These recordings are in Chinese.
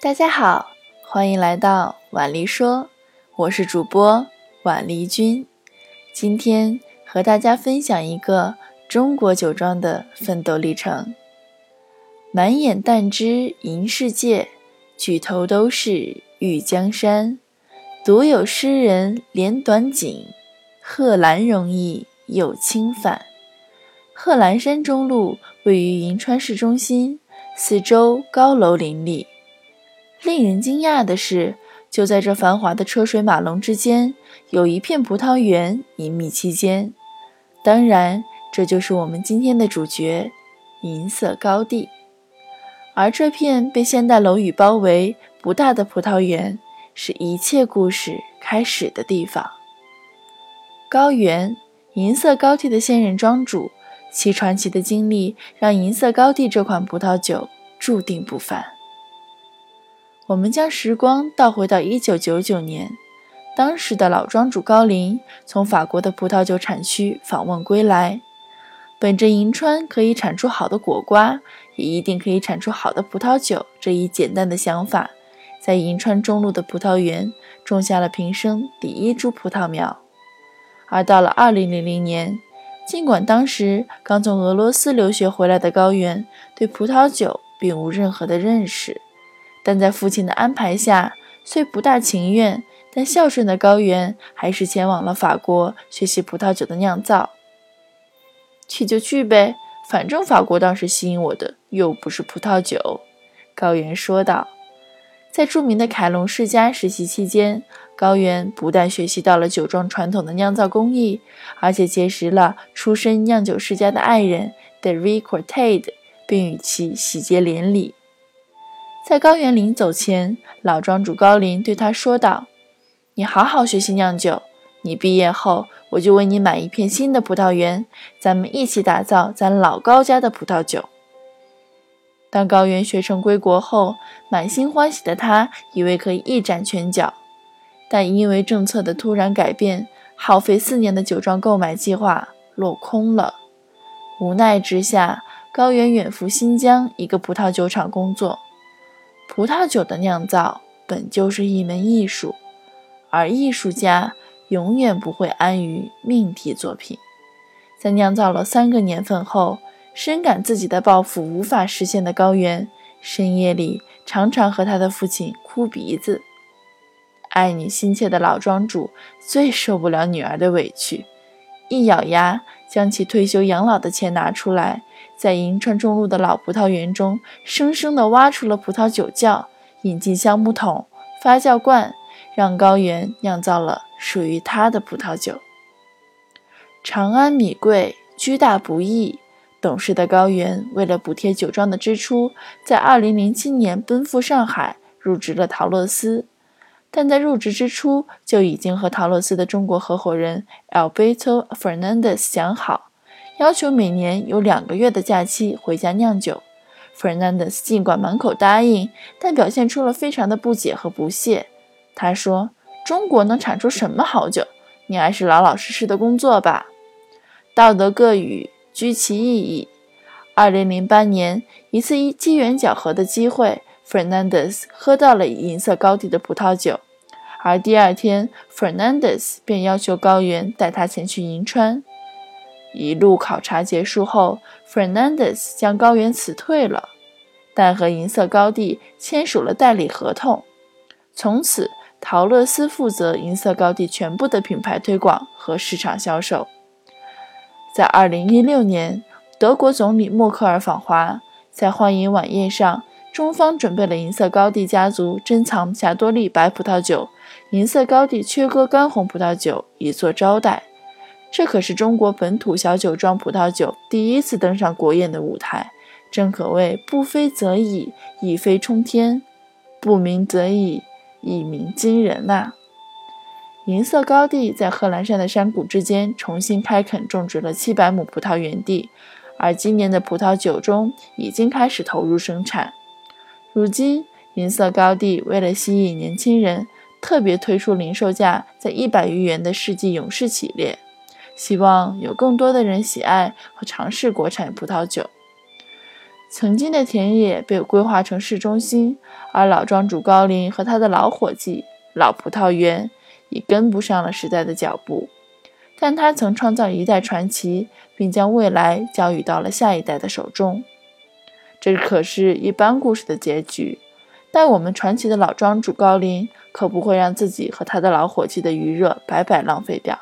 大家好，欢迎来到婉丽说，我是主播婉丽君。今天和大家分享一个中国酒庄的奋斗历程。满眼淡汁银世界，举头都是玉江山。独有诗人怜短景，贺兰容易又轻返。贺兰山中路位于银川市中心，四周高楼林立。令人惊讶的是，就在这繁华的车水马龙之间，有一片葡萄园隐秘其间。当然，这就是我们今天的主角——银色高地。而这片被现代楼宇包围、不大的葡萄园，是一切故事开始的地方。高原，银色高地的现任庄主。其传奇的经历让银色高地这款葡萄酒注定不凡。我们将时光倒回到1999年，当时的老庄主高林从法国的葡萄酒产区访问归来，本着银川可以产出好的果瓜，也一定可以产出好的葡萄酒这一简单的想法，在银川中路的葡萄园种下了平生第一株葡萄苗。而到了2000年。尽管当时刚从俄罗斯留学回来的高原对葡萄酒并无任何的认识，但在父亲的安排下，虽不大情愿，但孝顺的高原还是前往了法国学习葡萄酒的酿造。去就去呗，反正法国当时吸引我的又不是葡萄酒。”高原说道。在著名的凯隆世家实习期间，高原不但学习到了酒庄传统的酿造工艺，而且结识了出身酿酒世家的爱人 d e r i c o r t a d 并与其喜结连理。在高原临走前，老庄主高林对他说道：“你好好学习酿酒，你毕业后，我就为你买一片新的葡萄园，咱们一起打造咱老高家的葡萄酒。”当高原学成归国后，满心欢喜的他以为可以一展拳脚，但因为政策的突然改变，耗费四年的酒庄购买计划落空了。无奈之下，高原远赴新疆一个葡萄酒厂工作。葡萄酒的酿造本就是一门艺术，而艺术家永远不会安于命题作品。在酿造了三个年份后。深感自己的抱负无法实现的高原，深夜里常常和他的父亲哭鼻子。爱女心切的老庄主最受不了女儿的委屈，一咬牙将其退休养老的钱拿出来，在银川中路的老葡萄园中生生地挖出了葡萄酒窖，引进橡木桶、发酵罐，让高原酿造了属于他的葡萄酒。长安米贵，居大不易。懂事的高原为了补贴酒庄的支出，在2007年奔赴上海，入职了陶乐斯。但在入职之初，就已经和陶乐斯的中国合伙人 Alberto Fernandez 讲好，要求每年有两个月的假期回家酿酒。Fernandez 尽管满口答应，但表现出了非常的不解和不屑。他说：“中国能产出什么好酒？你还是老老实实的工作吧。”道德各语。居其意义。二零零八年，一次一机缘巧合的机会，Fernandez 喝到了银色高地的葡萄酒，而第二天，Fernandez 便要求高原带他前去银川。一路考察结束后，Fernandez 将高原辞退了，但和银色高地签署了代理合同。从此，陶乐斯负责银色高地全部的品牌推广和市场销售。在二零一六年，德国总理默克尔访华，在欢迎晚宴上，中方准备了银色高地家族珍藏霞多丽白葡萄酒、银色高地缺戈干红葡萄酒以作招待。这可是中国本土小酒庄葡萄酒第一次登上国宴的舞台，正可谓不飞则已，一飞冲天；不鸣则已，一鸣惊人呐！银色高地在贺兰山的山谷之间重新开垦种植了七百亩葡萄园地，而今年的葡萄酒中已经开始投入生产。如今，银色高地为了吸引年轻人，特别推出零售价在一百余元的世纪勇士系列，希望有更多的人喜爱和尝试国产葡萄酒。曾经的田野被规划成市中心，而老庄主高林和他的老伙计老葡萄园已跟不上了时代的脚步。但他曾创造一代传奇，并将未来交予到了下一代的手中。这可是一般故事的结局，但我们传奇的老庄主高林可不会让自己和他的老伙计的余热白白浪费掉。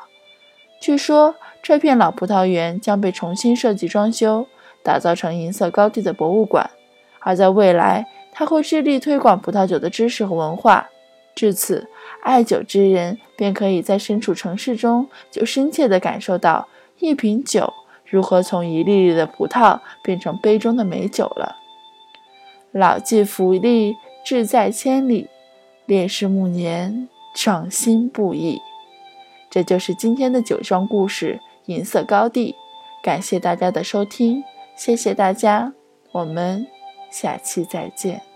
据说这片老葡萄园将被重新设计装修，打造成银色高地的博物馆，而在未来，他会致力推广葡萄酒的知识和文化。至此，爱酒之人便可以在身处城市中，就深切地感受到一瓶酒如何从一粒粒的葡萄变成杯中的美酒了。老骥伏枥，志在千里；烈士暮年，壮心不已。这就是今天的酒庄故事——银色高地。感谢大家的收听，谢谢大家，我们下期再见。